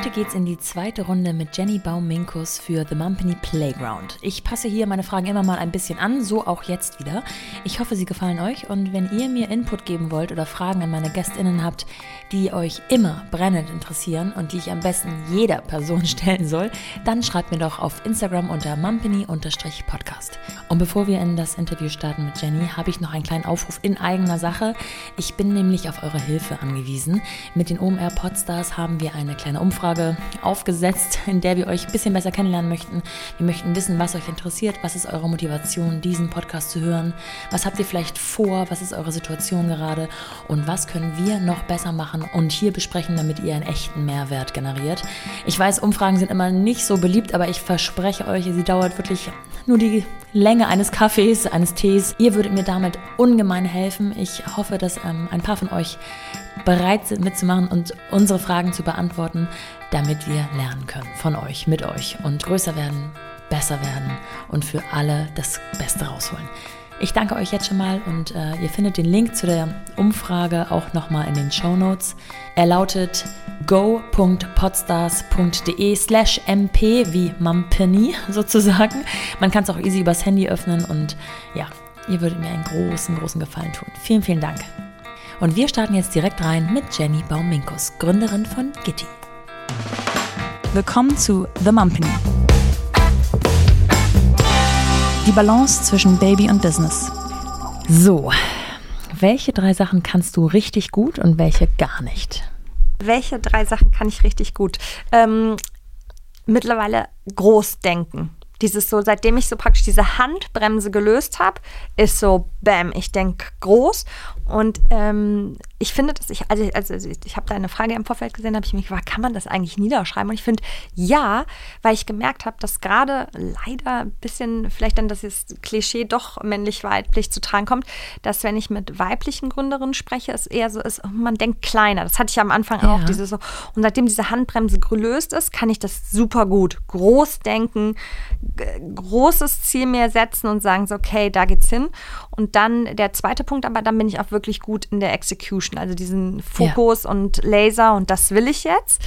Heute geht's in die zweite Runde mit Jenny Baum-Minkus für The Mumpany Playground. Ich passe hier meine Fragen immer mal ein bisschen an, so auch jetzt wieder. Ich hoffe, sie gefallen euch und wenn ihr mir Input geben wollt oder Fragen an meine GästInnen habt, die euch immer brennend interessieren und die ich am besten jeder Person stellen soll, dann schreibt mir doch auf Instagram unter mumpany-podcast. Und bevor wir in das Interview starten mit Jenny, habe ich noch einen kleinen Aufruf in eigener Sache. Ich bin nämlich auf eure Hilfe angewiesen. Mit den OMR Podstars haben wir eine kleine Umfrage aufgesetzt, in der wir euch ein bisschen besser kennenlernen möchten. Wir möchten wissen, was euch interessiert, was ist eure Motivation, diesen Podcast zu hören, was habt ihr vielleicht vor, was ist eure Situation gerade und was können wir noch besser machen und hier besprechen, damit ihr einen echten Mehrwert generiert. Ich weiß, Umfragen sind immer nicht so beliebt, aber ich verspreche euch, sie dauert wirklich nur die Länge eines Kaffees, eines Tees. Ihr würdet mir damit ungemein helfen. Ich hoffe, dass ähm, ein paar von euch bereit sind mitzumachen und unsere Fragen zu beantworten, damit wir lernen können von euch, mit euch und größer werden, besser werden und für alle das Beste rausholen. Ich danke euch jetzt schon mal und äh, ihr findet den Link zu der Umfrage auch nochmal in den Show Notes. Er lautet go.podstars.de slash mp wie Mumpany sozusagen. Man kann es auch easy übers Handy öffnen und ja, ihr würdet mir einen großen, großen Gefallen tun. Vielen, vielen Dank. Und wir starten jetzt direkt rein mit Jenny Bauminkus, Gründerin von Gitti. Willkommen zu The Mumpany. Die Balance zwischen Baby und Business. So, welche drei Sachen kannst du richtig gut und welche gar nicht? Welche drei Sachen kann ich richtig gut? Ähm, mittlerweile groß denken. Dieses so, seitdem ich so praktisch diese Handbremse gelöst habe, ist so, bam, ich denke groß. Und ähm, ich finde, dass ich, also, also ich habe da eine Frage im Vorfeld gesehen, habe ich mich gefragt, kann man das eigentlich niederschreiben? Und ich finde, ja, weil ich gemerkt habe, dass gerade leider ein bisschen, vielleicht dann das jetzt Klischee doch männlich-weiblich zu tragen kommt, dass wenn ich mit weiblichen Gründerinnen spreche, es eher so ist, man denkt kleiner. Das hatte ich am Anfang ja. auch, diese so. Und seitdem diese Handbremse gelöst ist, kann ich das super gut. Groß denken, großes Ziel mir setzen und sagen so, okay, da geht's hin. Und dann der zweite Punkt, aber dann bin ich auch wirklich gut in der Execution, also diesen Fokus ja. und Laser und das will ich jetzt.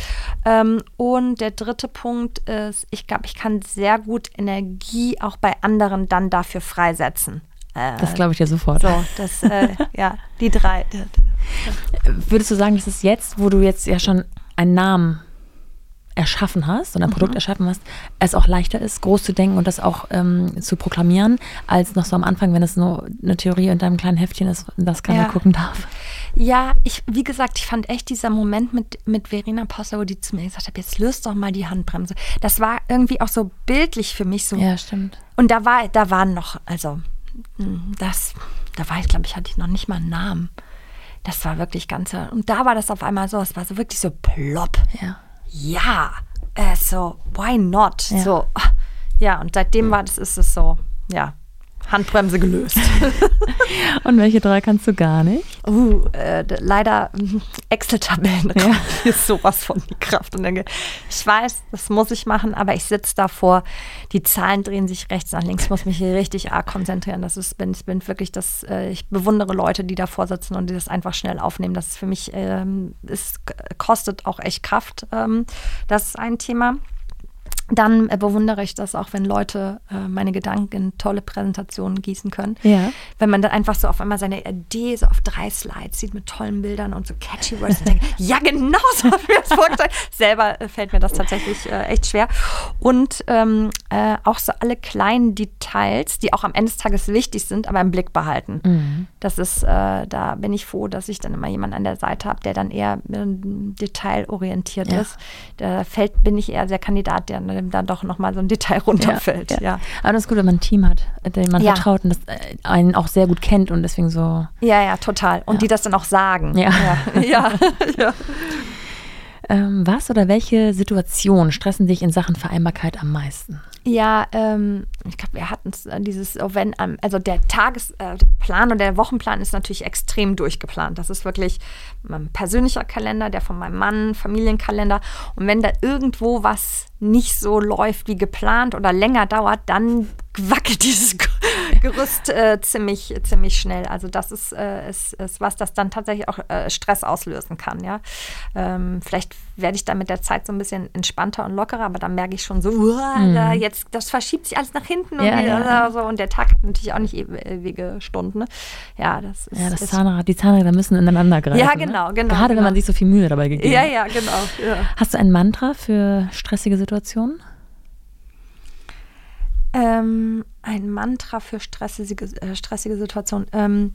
Ähm, und der dritte Punkt ist, ich glaube, ich kann sehr gut Energie auch bei anderen dann dafür freisetzen. Äh, das glaube ich dir sofort. So, das, äh, ja, die drei. Würdest du sagen, dass es jetzt, wo du jetzt ja schon einen Namen erschaffen hast und ein Produkt mhm. erschaffen hast, es auch leichter ist, groß zu denken und das auch ähm, zu proklamieren, als noch so am Anfang, wenn es nur eine Theorie in deinem kleinen Heftchen ist, das keiner ja. gucken darf. Ja, ich, wie gesagt, ich fand echt dieser Moment mit, mit Verena wo die zu mir gesagt hat, jetzt löst doch mal die Handbremse. Das war irgendwie auch so bildlich für mich so. Ja, stimmt. Und da war, da waren noch, also hm, das, da war ich, glaube ich, hatte ich noch nicht mal einen Namen. Das war wirklich ganz, und da war das auf einmal so, es war so wirklich so plopp. Ja ja, äh, so, why not? Ja. So, ja, und seitdem war das, ist es so, ja, Handbremse gelöst. Und welche drei kannst du gar nicht? Uh, äh, leider Excel-Tabellen ja. ist sowas von die Kraft. Und denke, ich weiß, das muss ich machen, aber ich sitze davor, die Zahlen drehen sich rechts nach links, ich muss mich hier richtig arg konzentrieren. Das ist, bin, ich bin wirklich das, äh, ich bewundere Leute, die davor sitzen und die das einfach schnell aufnehmen. Das ist für mich, ähm, es kostet auch echt Kraft. Ähm, das ist ein Thema dann äh, bewundere ich das auch, wenn Leute äh, meine Gedanken in tolle Präsentationen gießen können. Ja. Wenn man dann einfach so auf einmal seine Idee so auf drei Slides sieht mit tollen Bildern und so catchy Words und denkt, ja, genau so habe ich das vorgestellt. Selber äh, fällt mir das tatsächlich äh, echt schwer. Und ähm, äh, auch so alle kleinen Details, die auch am Ende des Tages wichtig sind, aber im Blick behalten. Mhm. Das ist, äh, da bin ich froh, dass ich dann immer jemanden an der Seite habe, der dann eher detailorientiert ja. ist. Da fällt, bin ich eher der Kandidat, der dann doch nochmal so ein Detail runterfällt. Ja, ja. Aber das ist gut, wenn man ein Team hat, dem man ja. vertraut und das äh, einen auch sehr gut kennt und deswegen so. Ja, ja, total. Und die das dann auch sagen. Ja. ja. Ähm, was oder welche Situationen stressen dich in Sachen Vereinbarkeit am meisten? Ja, ähm, ich glaube, wir hatten äh, dieses, oh, wenn, also der Tagesplan äh, und der Wochenplan ist natürlich extrem durchgeplant. Das ist wirklich mein persönlicher Kalender, der von meinem Mann, Familienkalender. Und wenn da irgendwo was nicht so läuft wie geplant oder länger dauert, dann wackelt dieses Gerüst äh, ziemlich, ziemlich schnell. Also das ist, äh, ist, ist was, das dann tatsächlich auch äh, Stress auslösen kann. Ja? Ähm, vielleicht werde ich dann mit der Zeit so ein bisschen entspannter und lockerer, aber dann merke ich schon so, uah, mhm. da jetzt, das verschiebt sich alles nach hinten und, ja, ja. So, und der Tag hat natürlich auch nicht ewige Stunden. Ne? Ja, das ist. Ja, das Zahnrad, die Zahnräder müssen ineinander greifen. Ja, genau, ne? genau. Gerade genau. wenn man sich so viel Mühe dabei gegeben hat. Ja, ja, genau. Ja. Hast du ein Mantra für stressige Situationen? Ähm, ein Mantra für stressige, äh, stressige Situationen. Ähm,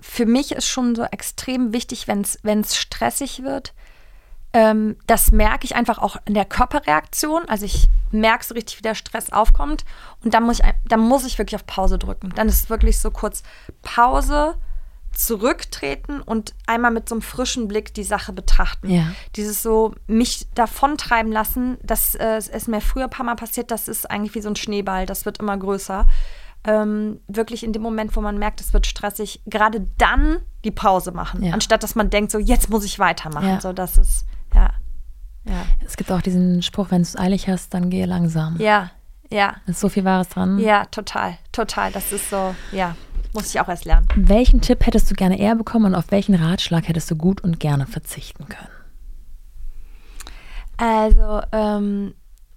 für mich ist schon so extrem wichtig, wenn es stressig wird. Ähm, das merke ich einfach auch in der Körperreaktion. Also ich merke so richtig, wie der Stress aufkommt. Und dann muss ich, dann muss ich wirklich auf Pause drücken. Dann ist es wirklich so kurz Pause, zurücktreten und einmal mit so einem frischen Blick die Sache betrachten. Ja. Dieses so mich davontreiben lassen, das äh, ist mir früher ein paar Mal passiert, das ist eigentlich wie so ein Schneeball, das wird immer größer. Ähm, wirklich in dem Moment, wo man merkt, es wird stressig, gerade dann die Pause machen, ja. anstatt dass man denkt, so jetzt muss ich weitermachen. Ja. So, das ist, ja. ja. Es gibt auch diesen Spruch, wenn du es eilig hast, dann gehe langsam. Ja, ja. Da ist so viel Wahres dran. Ja, total, total. Das ist so, ja. Muss ich auch erst lernen. Welchen Tipp hättest du gerne eher bekommen und auf welchen Ratschlag hättest du gut und gerne verzichten können? Also, ähm,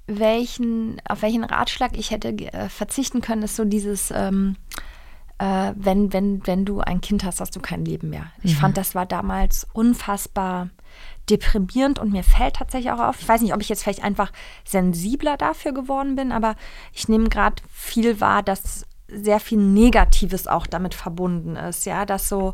welchen, auf welchen Ratschlag ich hätte äh, verzichten können, ist so dieses, ähm, äh, wenn, wenn, wenn du ein Kind hast, hast du kein Leben mehr. Ich mhm. fand, das war damals unfassbar deprimierend und mir fällt tatsächlich auch auf, ich weiß nicht, ob ich jetzt vielleicht einfach sensibler dafür geworden bin, aber ich nehme gerade viel wahr, dass sehr viel Negatives auch damit verbunden ist, ja, dass so,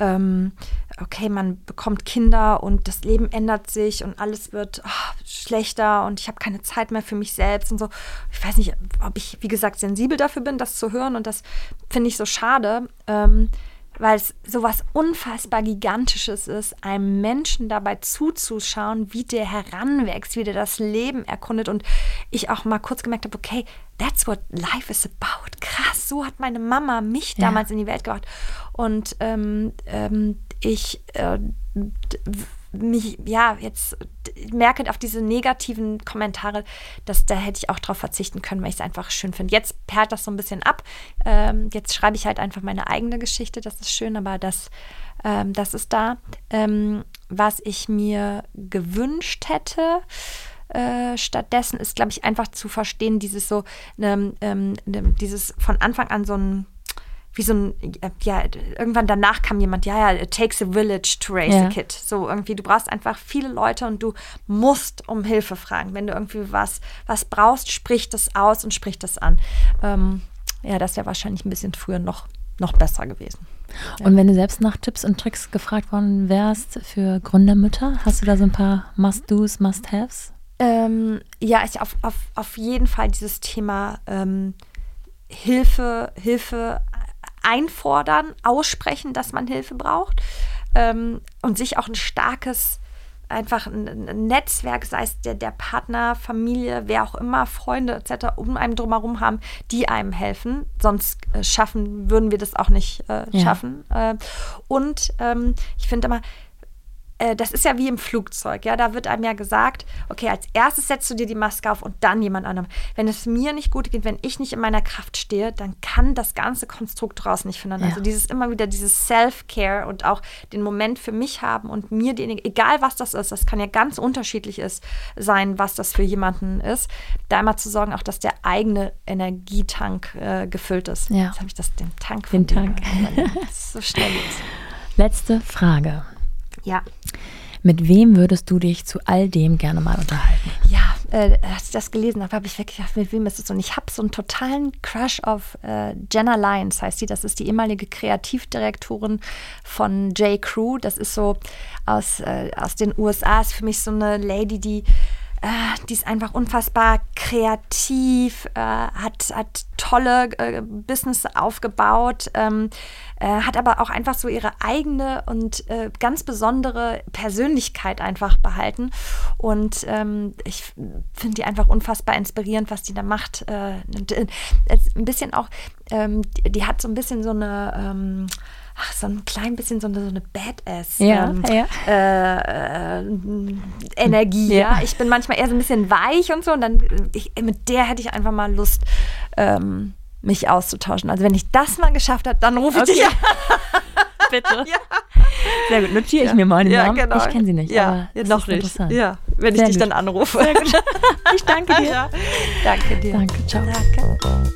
ähm, okay, man bekommt Kinder und das Leben ändert sich und alles wird oh, schlechter und ich habe keine Zeit mehr für mich selbst und so. Ich weiß nicht, ob ich, wie gesagt, sensibel dafür bin, das zu hören und das finde ich so schade. Ähm, weil es sowas unfassbar Gigantisches ist, einem Menschen dabei zuzuschauen, wie der heranwächst, wie der das Leben erkundet. Und ich auch mal kurz gemerkt habe, okay, that's what life is about. Krass, so hat meine Mama mich ja. damals in die Welt gebracht. Und ähm, ähm, ich äh, mich, ja, jetzt merke auf diese negativen Kommentare, dass da hätte ich auch drauf verzichten können, weil ich es einfach schön finde. Jetzt perlt das so ein bisschen ab. Ähm, jetzt schreibe ich halt einfach meine eigene Geschichte, das ist schön, aber das, ähm, das ist da. Ähm, was ich mir gewünscht hätte, äh, stattdessen ist, glaube ich, einfach zu verstehen, dieses so, ne, ähm, ne, dieses von Anfang an so ein wie so ein, ja, irgendwann danach kam jemand, ja, ja, it takes a village to raise ja. a kid. So irgendwie, du brauchst einfach viele Leute und du musst um Hilfe fragen. Wenn du irgendwie was, was brauchst, sprich das aus und sprich das an. Ähm, ja, das wäre wahrscheinlich ein bisschen früher noch, noch besser gewesen. Und wenn du selbst nach Tipps und Tricks gefragt worden wärst für Gründermütter, hast du da so ein paar Must-Dos, Must-Haves? Ähm, ja, ich auf, auf, auf jeden Fall dieses Thema ähm, Hilfe, Hilfe einfordern, aussprechen, dass man Hilfe braucht ähm, und sich auch ein starkes einfach ein, Netzwerk, sei es der, der Partner, Familie, wer auch immer, Freunde etc., um einem drumherum haben, die einem helfen. Sonst äh, schaffen, würden wir das auch nicht äh, ja. schaffen. Äh, und ähm, ich finde immer, äh, das ist ja wie im Flugzeug, ja, da wird einem ja gesagt, okay, als erstes setzt du dir die Maske auf und dann jemand anderem. Wenn es mir nicht gut geht, wenn ich nicht in meiner Kraft stehe, dann kann das ganze Konstrukt draußen nicht finden. Ja. Also dieses immer wieder dieses Self-Care und auch den Moment für mich haben und mir den, egal was das ist, das kann ja ganz unterschiedlich ist, sein, was das für jemanden ist, da immer zu sorgen, auch dass der eigene Energietank äh, gefüllt ist. Ja. Jetzt habe ich das, den Tank Den Tank. so schnell. Letzte Frage. Ja. Mit wem würdest du dich zu all dem gerne mal unterhalten? Ja, äh, als ich das gelesen habe, habe ich wirklich gedacht, mit wem ist es? Und ich habe so einen totalen Crush auf äh, Jenna Lyons, heißt sie. Das ist die ehemalige Kreativdirektorin von J. Crew. Das ist so aus, äh, aus den USA, ist für mich so eine Lady, die äh, die ist einfach unfassbar kreativ, äh, hat, hat tolle äh, Business aufgebaut, ähm, äh, hat aber auch einfach so ihre eigene und äh, ganz besondere Persönlichkeit einfach behalten. Und ähm, ich finde die einfach unfassbar inspirierend, was die da macht. Äh, ein bisschen auch, ähm, die, die, hat so ein bisschen so eine ähm, ach, so ein klein bisschen so eine, so eine Badass ja, ähm, ja. Äh, äh, Energie. Ja. Ich bin manchmal eher so ein bisschen weich und so und dann ich, mit der hätte ich einfach mal Lust, ähm, mich auszutauschen. Also wenn ich das mal geschafft habe, dann rufe ich Okay. dich an. Bitte. Ja. Sehr gut, notiere ich Ja. mir mal den Ja, Namen. genau. Ich kenne sie nicht, Ja, aber noch nicht. Ja, wenn ich Sehr dich gut. dann anrufe. Ich danke dir. Ja. Danke dir. Danke, ciao. Danke.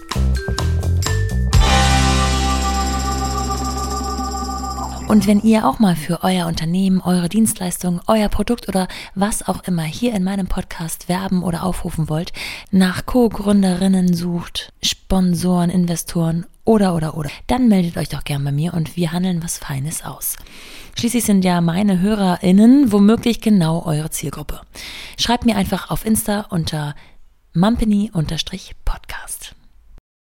Und wenn ihr auch mal für euer Unternehmen, eure Dienstleistung, euer Produkt oder was auch immer hier in meinem Podcast werben oder aufrufen wollt, nach Co-Gründerinnen sucht, Sponsoren, Investoren oder oder oder, dann meldet euch doch gern bei mir und wir handeln was Feines aus. Schließlich sind ja meine HörerInnen womöglich genau eure Zielgruppe. Schreibt mir einfach auf Insta unter mumpany-podcast.